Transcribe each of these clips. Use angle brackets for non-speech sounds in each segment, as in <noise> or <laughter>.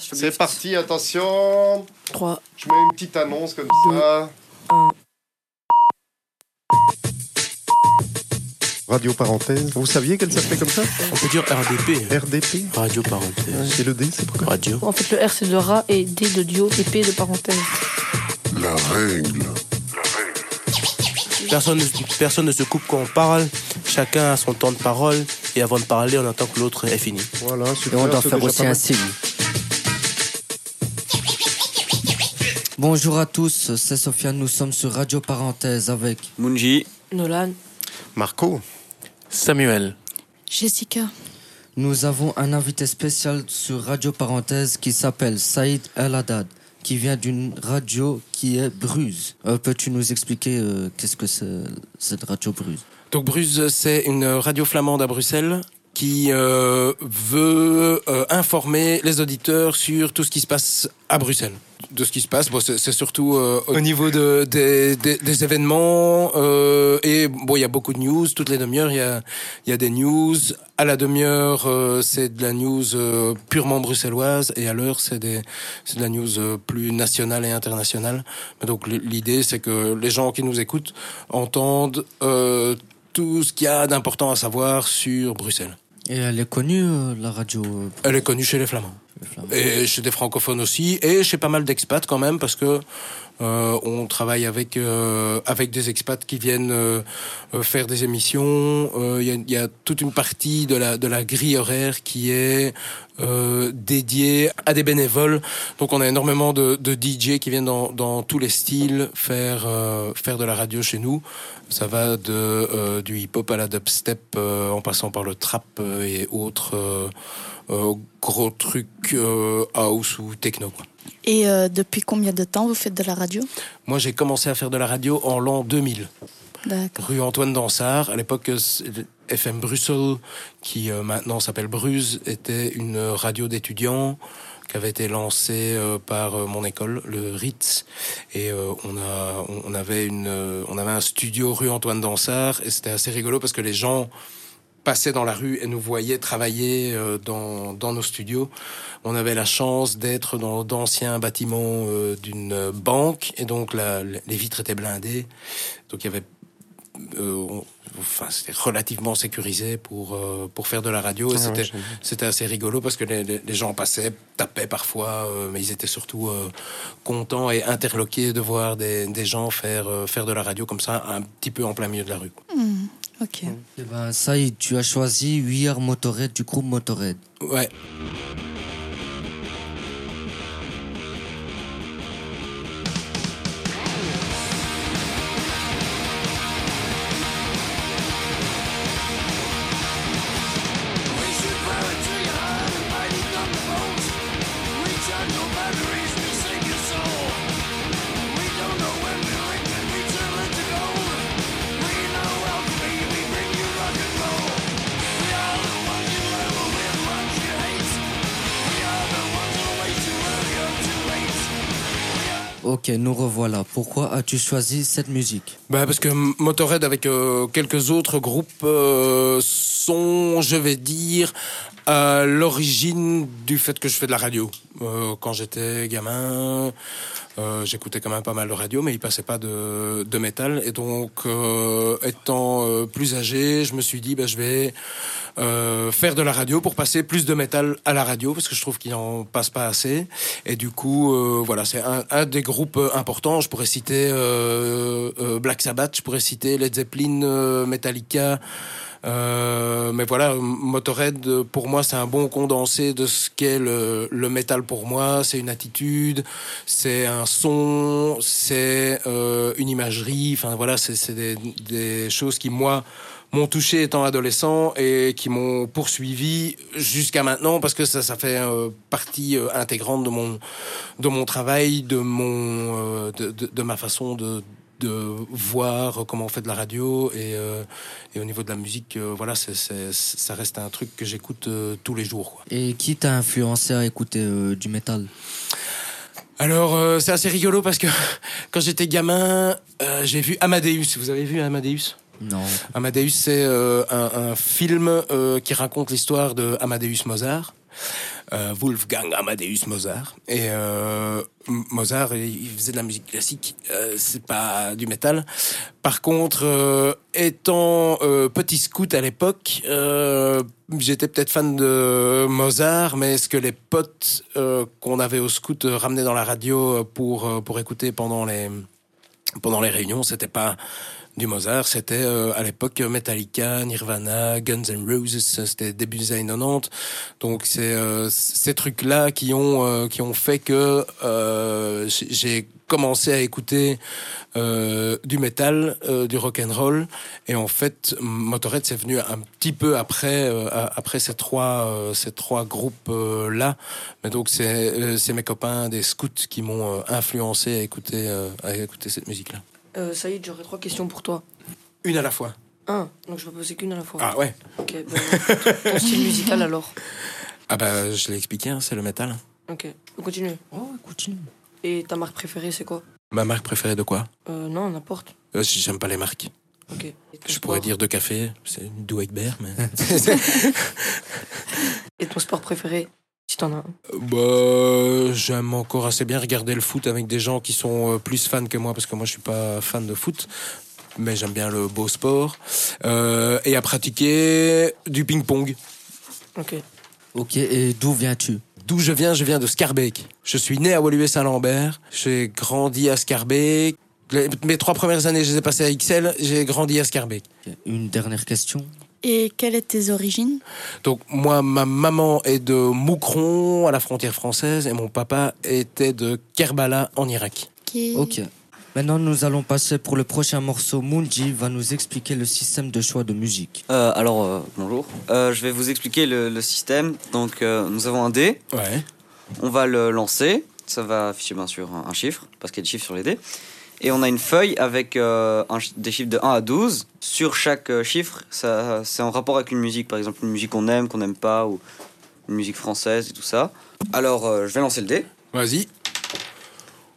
C'est parti, attention 3. Je mets une petite annonce comme ça. Radio parenthèse. Vous saviez qu'elle s'appelait comme ça? On peut dire RDP. RDP Radio parenthèse. Et le D, c'est pourquoi? Radio. En fait, le R c'est de rat et D de dio et P de parenthèse. La règle. Personne, ne- personne ne se coupe quand on parle. Chacun a son temps de parole. Et avant de parler, on attend que l'autre ait fini. Voilà, Et super. on doit faire aussi un signe. Bonjour à tous, c'est Sofiane, nous sommes sur Radio Parenthèse avec Munji, Nolan. Marco, Samuel. Jessica. Nous avons un invité spécial sur Radio Parenthèse qui s'appelle Saïd El Haddad, qui vient d'une radio qui est Bruse. Euh, Peux-tu nous expliquer euh, qu'est-ce que c'est cette radio Bruse Donc Bruse, c'est une radio flamande à Bruxelles qui euh, veut euh, informer les auditeurs sur tout ce qui se passe à Bruxelles. De ce qui se passe, bon, c'est surtout euh, au niveau de, des, des, des événements euh, et bon, il y a beaucoup de news. Toutes les demi-heures, il y a, y a des news. À la demi-heure, euh, c'est de la news euh, purement bruxelloise et à l'heure, c'est de la news euh, plus nationale et internationale. Donc l'idée, c'est que les gens qui nous écoutent entendent euh, tout ce qu'il y a d'important à savoir sur Bruxelles. Et elle est connue, euh, la radio euh, Elle est connue chez les Flamands. Et chez des francophones aussi, et chez pas mal d'expats quand même, parce que euh, on travaille avec euh, avec des expats qui viennent euh, euh, faire des émissions. Euh, Il y, y a toute une partie de la de la grille horaire qui est euh, dédiée à des bénévoles. Donc on a énormément de, de DJ qui viennent dans, dans tous les styles faire faire de la radio chez nous. Ça va de du hip-hop à la dubstep, en passant par le trap et autres. Euh, gros trucs euh, house ou techno. Quoi. Et euh, depuis combien de temps vous faites de la radio? Moi, j'ai commencé à faire de la radio en l'an 2000, D'accord. rue Antoine Dansard. À l'époque, FM Bruxelles, qui maintenant s'appelle Bruse, était une radio d'étudiants qui avait été lancée par mon école, le Ritz, et on a on- on avait une on avait un studio rue Antoine Dansard et c'était assez rigolo parce que les gens passaient dans la rue et nous voyaient travailler euh, dans, dans nos studios. On avait la chance d'être dans d'anciens bâtiments euh, d'une banque et donc la- les vitres étaient blindées. Donc il y avait euh, on- enfin c'était relativement sécurisé pour euh, pour faire de la radio et Ah c'était c'était assez rigolo parce que les, les- les gens passaient tapaient parfois euh, mais ils étaient surtout euh, contents et interloqués de voir des, des gens faire euh, faire de la radio comme ça un petit peu en plein milieu de la rue quoi. Ok. Eh ben, Saïd, tu as choisi We Are Motorhead du groupe Motorhead. ouais Ok, nous revoilà. Pourquoi as-tu choisi cette musique? Bah parce que Motorhead avec euh, quelques autres groupes euh, je vais dire, à l'origine du fait que je fais de la radio. Euh, quand j'étais gamin, euh, j'écoutais quand même pas mal de radio, mais il passait pas de, de métal. Et donc, euh, étant euh, plus âgé, je me suis dit, bah, je vais euh, faire de la radio pour passer plus de métal à la radio, parce que je trouve qu'il en passe pas assez. Et du coup, euh, voilà, c'est un, des groupes euh, importants. Je pourrais citer euh, euh, Black Sabbath, je pourrais citer Led Zeppelin, euh, Metallica. Euh, mais voilà, Motorhead, pour moi, c'est un bon condensé de ce qu'est le, le métal pour moi. C'est une attitude, c'est un son, c'est euh, une imagerie. Enfin voilà, c'est des, des choses qui moi m'ont touché étant adolescent et qui m'ont poursuivi jusqu'à maintenant parce que ça, ça fait euh, partie euh, intégrante de mon de mon travail, de mon euh, de, de ma façon de de voir comment on fait de la radio et, euh, et au niveau de la musique, euh, voilà, c'est, c'est, ça reste un truc que j'écoute euh, tous les jours. Quoi. Et qui t'a influencé à écouter du métal? Alors, c'est assez rigolo parce que <laughs> quand j'étais gamin, j'ai vu Amadeus. Vous avez vu Amadeus? Non. Amadeus, c'est un, un film qui raconte l'histoire de Amadeus Mozart. Euh, Wolfgang Amadeus Mozart. Et euh, Mozart, il faisait de la musique classique, euh, c'est pas du métal. Par contre, étant petit scout à l'époque, j'étais peut-être fan de Mozart, mais ce que les potes qu'on avait au scout ramenaient dans la radio pour pour écouter pendant les pendant les réunions, c'était pas du Mozart, c'était euh, à l'époque Metallica, Nirvana, Guns N' Roses, c'était début des années 90. Donc c'est euh, ces trucs-là qui ont euh, qui ont fait que euh, j'ai- commencé à écouter euh, du métal, euh, du rock and roll, et en fait Motorhead c'est venu un petit peu après après ces trois ces trois groupes là. Mais donc c'est c'est mes copains des scouts qui m'ont influencé à écouter à écouter cette musique là. Euh, Saïd, j'aurais trois questions pour toi. Une à la fois. Un, donc je vais poser qu'une à la fois. Ah ouais. Ok, ben, ton style musical alors. Ah bah je l'ai expliqué, hein, c'est le métal. Ok, on continue. Oh, continue. Et ta marque préférée, c'est quoi? Ma marque préférée de quoi? Euh, Non, n'importe. euh, si J'aime pas les marques. Ok. Et Je sport pourrais dire de café, c'est une Douai Bear, mais. <laughs> <laughs> Et ton sport préféré, si t'en as un. bah, j'aime encore assez bien regarder le foot avec des gens qui sont euh, plus fans que moi, parce que moi je suis pas fan de foot. Mais j'aime bien le beau sport. Euh, et à pratiquer du ping-pong. Ok. Ok, et d'où viens-tu? D'où je viens, je viens de Scarbeck. Je suis né à Woluwe-Saint-Lambert. J'ai grandi à Scarbeck. Les- mes trois premières années, je les ai passées à XL. J'ai grandi à Scarbeck. Une dernière question. Et quelles étaient tes origines? Donc moi, ma maman est de Moucron, à la frontière française, et mon papa était de Kerbala, en Irak. Qui- Ok. Maintenant, nous allons passer pour le prochain morceau. Munji va nous expliquer le système de choix de musique. Euh, alors, euh, bonjour. Euh, je vais vous expliquer le, le système. Donc, euh, nous avons un dé. Ouais. On va le lancer. Ça va afficher bien sûr un, un chiffre, parce qu'il y a des chiffres sur les dés. Et on a une feuille avec euh, un des chiffres de 1 à 12. Sur chaque euh, chiffre, ça, c'est en rapport avec une musique. Par exemple, une musique qu'on aime, qu'on n'aime pas, ou une musique française et tout ça. Alors, euh, je vais lancer le dé. Vas-y.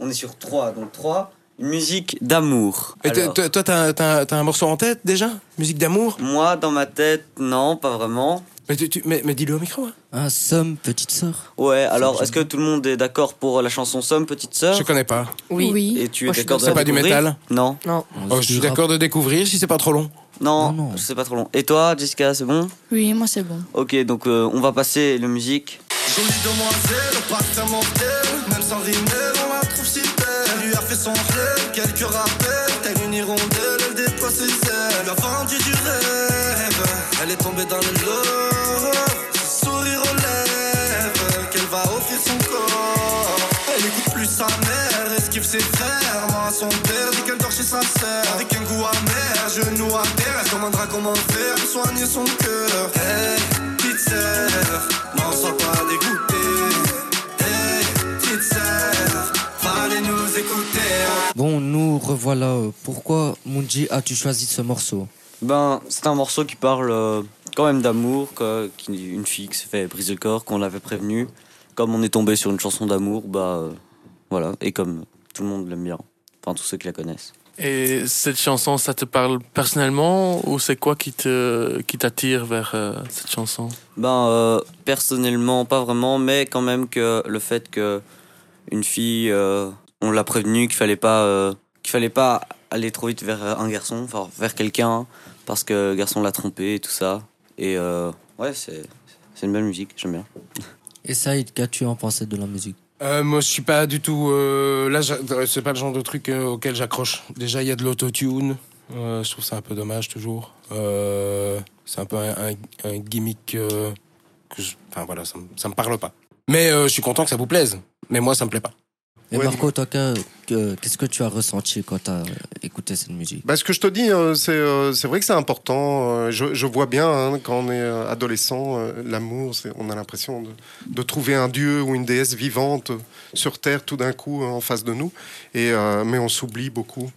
On est sur 3. Donc 3, une musique d'amour. Et Alors, toi, t'as t'as- t'as un morceau en tête déjà? Musique d'amour? Moi, dans ma tête, non, pas vraiment. Mais, tu- tu- mais, mais dis-le au micro. hein. Un somme, petite sœur. Ouais, alors est-ce que tout le monde est d'accord pour la chanson Somme, petite sœur? Je connais pas. Oui. Et tu Moi, es d'accord de C'est la pas du découvrir? métal? Non, Non. Oh, Je suis d'accord de découvrir si c'est pas trop long. non, Non, non. c'est pas trop long. Et toi, Jessica, c'est bon? Oui, moi c'est bon. Ok, donc euh, on va passer le musique. Jolie demoiselle, parfum mortel Même sans rimel, on la trouve si belle Elle lui a fait son rêve, quelques rappels Telle une hirondelle, elle déploie ses ailes Elle a vendu du rêve Elle est tombée dans le Son corps. Elle écoute plus sa mère, esquive ses frères. Moi son père, dit qu'elle dort chez sa sœur. Avec un goût amer, genou à terre Elle demandera comment faire pour soigner son cœur. Hey, petite sœur, n'en sois pas dégoûtée. Hey, petite sœur, fallait nous écouter. Bon, nous revoilà. Pourquoi, Munji, as-tu choisi ce morceau? Ben, c'est un morceau qui parle euh, quand même d'amour, que- qui, une fille qui s'est fait briser le corps, qu'on l'avait prévenu. Comme on est tombé sur une chanson d'amour, bah euh, voilà, et comme tout le monde l'aime bien, enfin tous ceux qui la connaissent. Et cette chanson, ça te parle personnellement ou c'est quoi qui te qui t'attire vers euh, cette chanson? Ben, euh, personnellement, pas vraiment, mais quand même que le fait que une fille, euh, on l'a prévenu qu'il fallait pas, qu'il fallait pas aller trop vite vers un garçon, enfin vers quelqu'un, parce que le garçon l'a trompé et tout ça. Et ouais, c'est c'est une belle musique, j'aime bien. Et Saïd, qu'as-tu en pensé de la musique? Euh, moi, je suis pas du tout. euh, là, c'est pas le genre de truc euh, auquel j'accroche. Déjà, il y a de l'autotune. Euh, je trouve ça un peu dommage toujours. Euh, c'est un peu un, un- un gimmick euh, que je- Enfin voilà, ça, me- ça me parle pas. Mais euh, je suis content que ça vous plaise. Mais moi, ça me plaît pas. Et Ouais. Marco, toi, que- que- qu'est-ce que tu as ressenti quand tu as écouté cette musique? Bah, ce que je te dis, euh, c'est euh, c'est vrai que c'est important. euh, Je, vois bien hein, quand on est adolescent, l'amour, on a l'impression de, trouver un dieu ou une déesse vivante sur terre tout d'un coup en face de nous. Et mais on s'oublie beaucoup.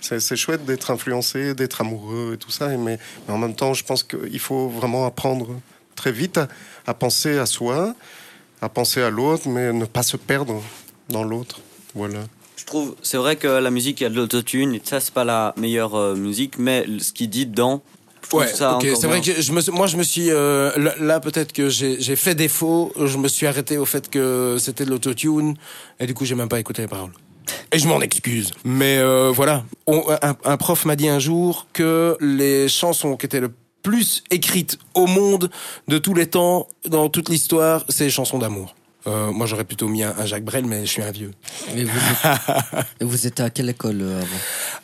C'est chouette d'être influencé, d'être amoureux et tout ça. mais en même temps, je pense qu'il faut vraiment apprendre très vite à, à penser à soi, à penser à l'autre, mais ne pas se perdre dans l'autre. Voilà. Je trouve, c'est vrai que la musique, il y a de l'autotune, et ça, c'est pas la meilleure euh, musique, mais ce qu'il dit dedans Je trouve Ouais, ça ok. encore C'est vrai que je me, moi je me suis euh, là, là, peut-être que j'ai j'ai fait défaut. Je me suis arrêté au fait que c'était de l'autotune et du coup j'ai même pas écouté les paroles. Et je m'en excuse. Mais euh, voilà, On- un, un prof m'a dit un jour que les chansons qui étaient le plus écrites au monde de tous les temps, dans toute l'histoire, c'est les chansons d'amour. Euh, moi j'aurais plutôt mis un, un Jacques Brel, mais je suis un vieux. Et vous, <laughs> vous étiez à quelle école euh, avant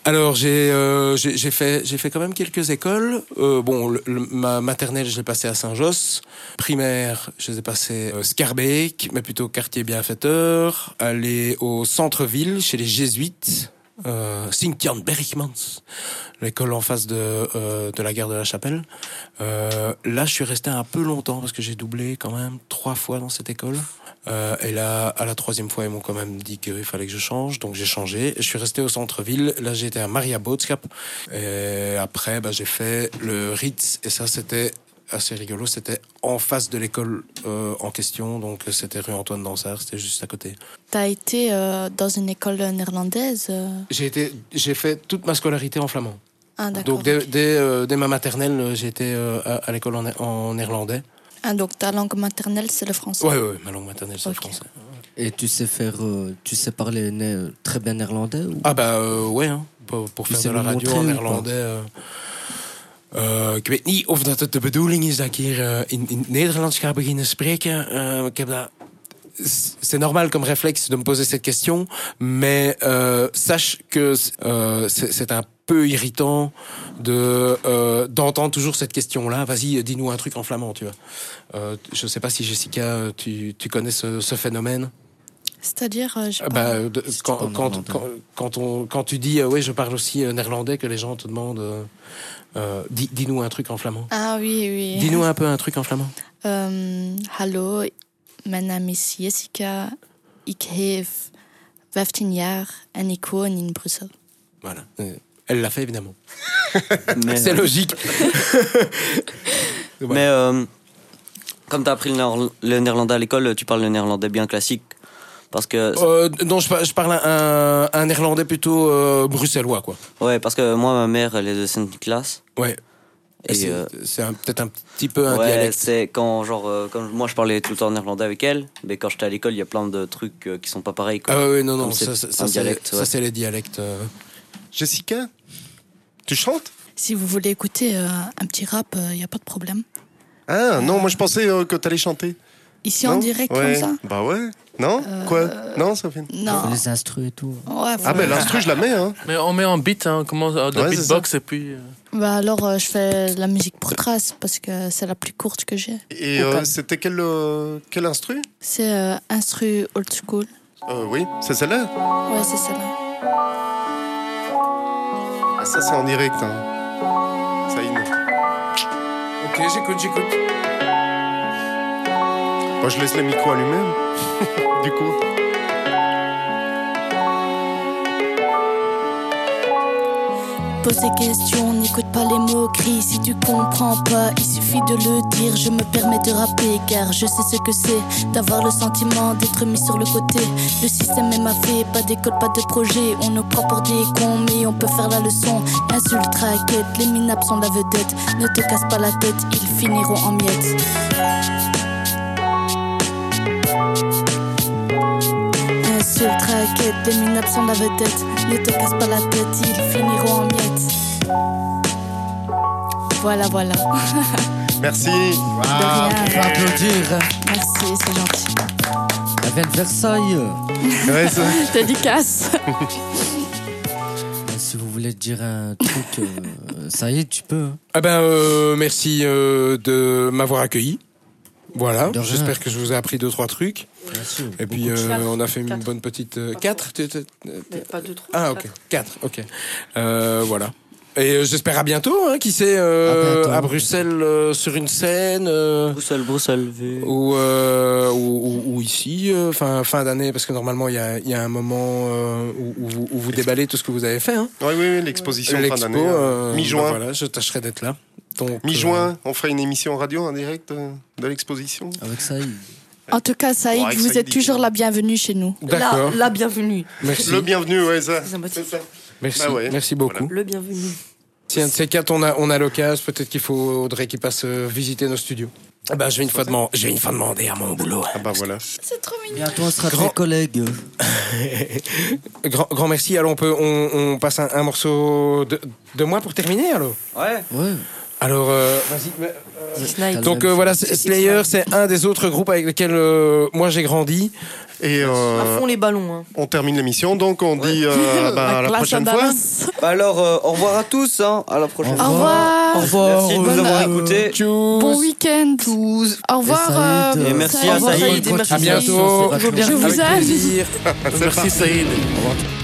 Alors j'ai euh, fait fait quand même quelques écoles. Euh, bon, le- le- ma maternelle je l'ai passée à Saint-Josse. Primaire, je les ai passées euh, Scarbeck, mais plutôt quartier bienfaiteur. Aller au centre-ville chez les jésuites. Euh, Sint-Jan Bergmans, l'école en face de euh, de la gare de la Chapelle. Euh, là, je suis resté un peu longtemps parce que j'ai doublé quand même trois fois dans cette école. Euh, et là, à la troisième fois, ils m'ont quand même dit qu'il fallait que je change, donc j'ai changé. Je suis resté au centre-ville. Là, été à Maria Boodschap. Et après, bah, j'ai fait le Ritz. Et ça, c'était assez rigolo. C'était en face de l'école euh, en question. Donc, c'était rue Antoine Dansard. C'était juste à côté. T'as été euh, dans une école néerlandaise euh J'ai été, j'ai fait toute ma scolarité en flamand. Ah, d'accord. Donc, dès, dès, euh, dès ma maternelle, j'ai été euh, à, à l'école en, en néerlandais. Ah, donc ta langue maternelle, c'est le français. Ouais, ouais, ma langue maternelle, c'est le français. Et tu sais faire, euh, tu sais parler né- très bien néerlandais ou... Ah bah euh, ouais, hein. pour, pour faire de la radio en néerlandais. Eh, ik weet niet of dat het de bedoeling is dat ik hier eh, in, in het Nederlands ga beginnen spreken. Eh, ik heb dat... C'est normal comme réflexe de me poser cette question, mais sache que c'est un peu irritant de d'entendre toujours cette question-là. Vas-y, dis-nous un truc en flamand, tu vois. Je sais pas si Jessica, tu, tu connais ce, ce phénomène. C'est-à-dire, bah, quand, quand, quand, quand on, quand tu dis euh, oui, je parle aussi euh, néerlandais, que les gens te demandent euh, euh, dis, dis-nous un truc en flamand. Ah oui, oui. Dis-nous un peu un truc en flamand. <laughs> Hallo, mijn naam is Jessica. Ik heb 15 jaar en ik woon in Brussel. Voilà. Elle l'a fait évidemment. <laughs> Mais, <laughs> C'est euh, logique. Ouais. Mais euh, comme tu as appris le néerlandais à l'école, tu parles le néerlandais bien classique. Parce que, Euh, non, je, par- je parle un, un néerlandais plutôt euh, bruxellois, quoi. ouais, parce que moi, ma mère, elle est de Saint-Nicolas. Ouais. Et, c'est euh, peut-être un petit peu un ouais, dialecte. c'est quand, genre, euh, quand moi je parlais tout le temps néerlandais avec elle, mais quand j'étais à l'école, il y a plein de trucs euh, qui sont pas pareils. Quoi. Ah ouais, ouais, non, non, Comme ça, c'est dialecte, ça, ouais. c'est les dialectes. euh. Jessica, tu chantes? Si vous voulez écouter euh, un petit rap, il n'y a pas de problème. Ah non, moi je pensais euh, que t'allais chanter. Ici Non? en direct Ouais. comme ça Bah ouais. Non Quoi Non, Sophie Non. Les instrus et tout. Ouais, Ah ben voilà. l'instru, je la mets. Hein. Mais on met en beat, hein, on commence à de Ouais, beatbox et puis. euh, Bah alors, euh, je fais la musique pour trace parce que c'est la plus courte que j'ai. Et euh, c'était quel, euh, quel instru C'est euh, instru old school. Euh, Oui, c'est celle-là. Ouais, c'est celle-là. Ah, ça, c'est en direct. Hein. Ça y est. Ok, j'écoute, j'écoute. Moi, je laisse le micro à lui-même. <laughs> du coup. Pose des questions, n'écoute pas les moqueries. Si tu comprends pas, il suffit de le dire. Je me permets de rapper car je sais ce que c'est d'avoir le sentiment d'être mis sur le côté. Le système est ma fait, pas d'école, pas de projet. On nous prend pour des cons, mais on peut faire la leçon. Insulte, raquette, les minables sont la vedette. Ne te casse pas la tête, ils finiront en miettes. Insulte, raquette, les minables sont la vedette. Ne te casse pas la tête, ils finiront en miettes. Voilà, voilà. <laughs> Merci. De rien. On va applaudir. Merci, c'est gentil. De Versailles. Ouais, ça- <laughs> Dédicace. <laughs> Si vous voulez dire un truc, euh, ça y est, tu peux. hein. Ah ben, euh, merci euh, de m'avoir accueilli. Voilà, j'espère que je vous ai appris deux trois trucs. Et puis euh, on a fait une bonne petite euh, quatre. tu- tu- Mais pas deux, trois. Ah ok, quatre. quatre. Ok. Euh, voilà. Et euh, j'espère à bientôt. Hein, qui sait euh, À Bruxelles euh, sur une scène. euh, Bruxelles, Bruxelles, ou, euh, ou, ou- ou ici, euh, fin, fin d'année, parce que normalement il y a, il y a un moment euh, où, où vous, où vous déballez tout ce que vous avez fait. Hein. Oui, oui, oui, l'exposition fin L'expo, d'année. euh, euh, Mi-juin. bah voilà, je tâcherai d'être là. Euh, Mi-juin, on fera une émission radio en direct euh, de l'exposition. Avec ça, il- En tout cas, Saïd, Ouais, vous Saïd, êtes toujours la bienvenue chez nous. D'accord. La, la bienvenue. Merci. Le bienvenu, ouais, ça. C'est ça. Merci. Bah ouais. Merci beaucoup. Le bienvenu. Si un de ces quatre, on a, on a l'occasion, peut-être qu'il faudrait qu'il passe euh, visiter nos studios. Ah bah, je vais une fois demander, je vais une fois demander à mon boulot. Ah bah voilà. C'est trop mignon. Bientôt, on sera Grand- tes collègues. <laughs> Grand, grand merci. Alors, on peut, on, on passe un, un morceau de, de moi pour terminer, alors? Ouais. Ouais. Alors, euh, vas-y. Donc euh, voilà, c'est- Slayer, c'est un des autres groupes avec lesquels euh, moi j'ai grandi. Et À euh, fond les ballons. Hein. on termine l'émission, donc on dit euh, bah, <laughs> à la prochaine fois. Bah alors, euh, au revoir à tous, hein. À la prochaine Au revoir. Au revoir. Merci de nous avoir écoutés. Bon week-end. Au revoir. Euh, Et merci à Saïd. Merci. À bientôt. Je vous plaisir. <laughs> Merci Saïd. Au revoir.